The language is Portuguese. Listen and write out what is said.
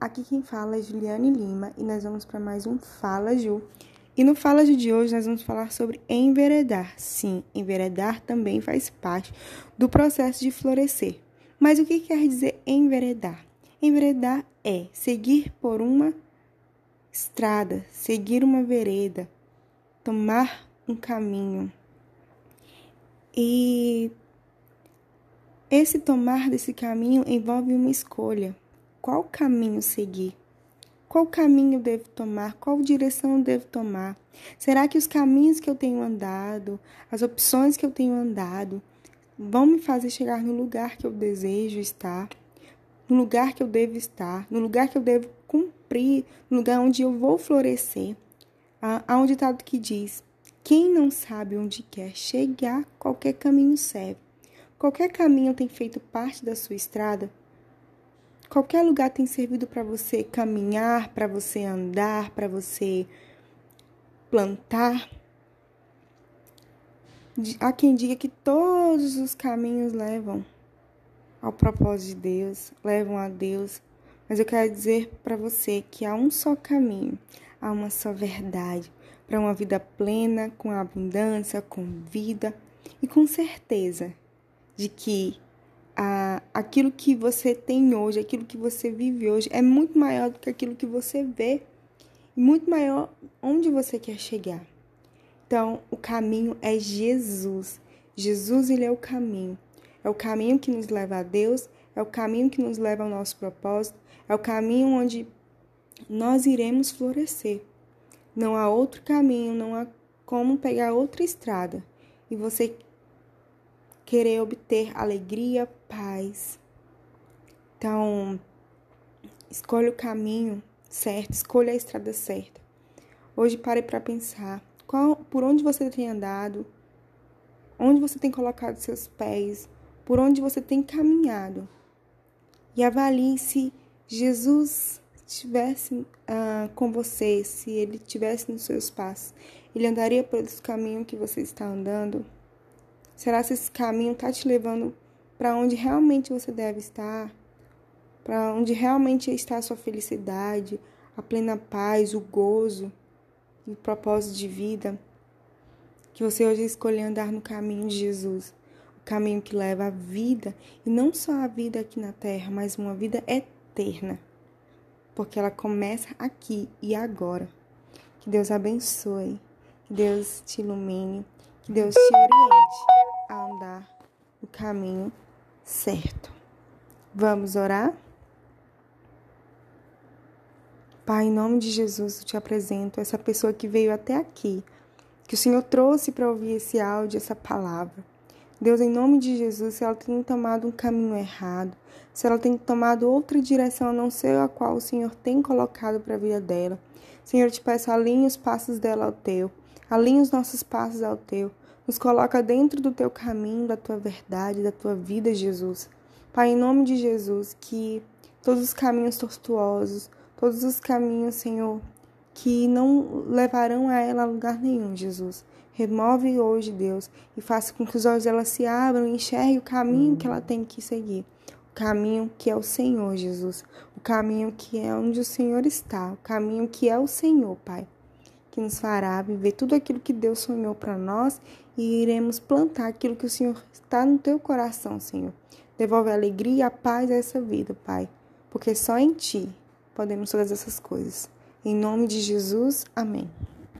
Aqui quem fala é Juliane Lima e nós vamos para mais um Fala Ju. E no Fala Ju de hoje nós vamos falar sobre enveredar. Sim, enveredar também faz parte do processo de florescer. Mas o que quer dizer enveredar? Enveredar é seguir por uma estrada, seguir uma vereda, tomar um caminho. E esse tomar desse caminho envolve uma escolha qual caminho seguir? Qual caminho devo tomar? Qual direção devo tomar? Será que os caminhos que eu tenho andado, as opções que eu tenho andado, vão me fazer chegar no lugar que eu desejo estar? No lugar que eu devo estar? No lugar que eu devo cumprir? No lugar onde eu vou florescer? Há um ditado que diz: quem não sabe onde quer chegar, qualquer caminho serve. Qualquer caminho tem feito parte da sua estrada, Qualquer lugar tem servido para você caminhar, para você andar, para você plantar. Há quem diga que todos os caminhos levam ao propósito de Deus, levam a Deus. Mas eu quero dizer para você que há um só caminho, há uma só verdade para uma vida plena, com abundância, com vida e com certeza de que a, aquilo que você tem hoje, aquilo que você vive hoje, é muito maior do que aquilo que você vê, muito maior onde você quer chegar. Então, o caminho é Jesus. Jesus, ele é o caminho. É o caminho que nos leva a Deus, é o caminho que nos leva ao nosso propósito, é o caminho onde nós iremos florescer. Não há outro caminho, não há como pegar outra estrada. E você querer obter alegria, paz. Então, escolha o caminho certo, escolha a estrada certa. Hoje pare para pensar qual, por onde você tem andado, onde você tem colocado seus pés, por onde você tem caminhado. E avalie se Jesus estivesse uh, com você, se ele estivesse nos seus passos, ele andaria esse caminho que você está andando. Será se esse caminho está te levando para onde realmente você deve estar? Para onde realmente está a sua felicidade, a plena paz, o gozo e o propósito de vida? Que você hoje escolha andar no caminho de Jesus, o caminho que leva à vida, e não só a vida aqui na terra, mas uma vida eterna. Porque ela começa aqui e agora. Que Deus abençoe, que Deus te ilumine, Deus te oriente a andar no caminho certo. Vamos orar? Pai, em nome de Jesus, eu te apresento essa pessoa que veio até aqui, que o Senhor trouxe para ouvir esse áudio, essa palavra. Deus, em nome de Jesus, se ela tem tomado um caminho errado, se ela tem tomado outra direção a não ser a qual o Senhor tem colocado para a vida dela, Senhor, eu te peço, alinhe os passos dela ao teu, alinhe os nossos passos ao teu, nos coloca dentro do teu caminho, da tua verdade, da tua vida, Jesus. Pai, em nome de Jesus, que todos os caminhos tortuosos, todos os caminhos, Senhor, que não levarão a ela a lugar nenhum, Jesus. Remove hoje, Deus, e faça com que os olhos dela se abram e enxergue o caminho que ela tem que seguir. O caminho que é o Senhor, Jesus. O caminho que é onde o Senhor está. O caminho que é o Senhor, Pai que nos fará viver tudo aquilo que Deus sonhou para nós e iremos plantar aquilo que o Senhor está no teu coração, Senhor. Devolve a alegria e a paz a essa vida, Pai, porque só em Ti podemos fazer essas coisas. Em nome de Jesus, amém.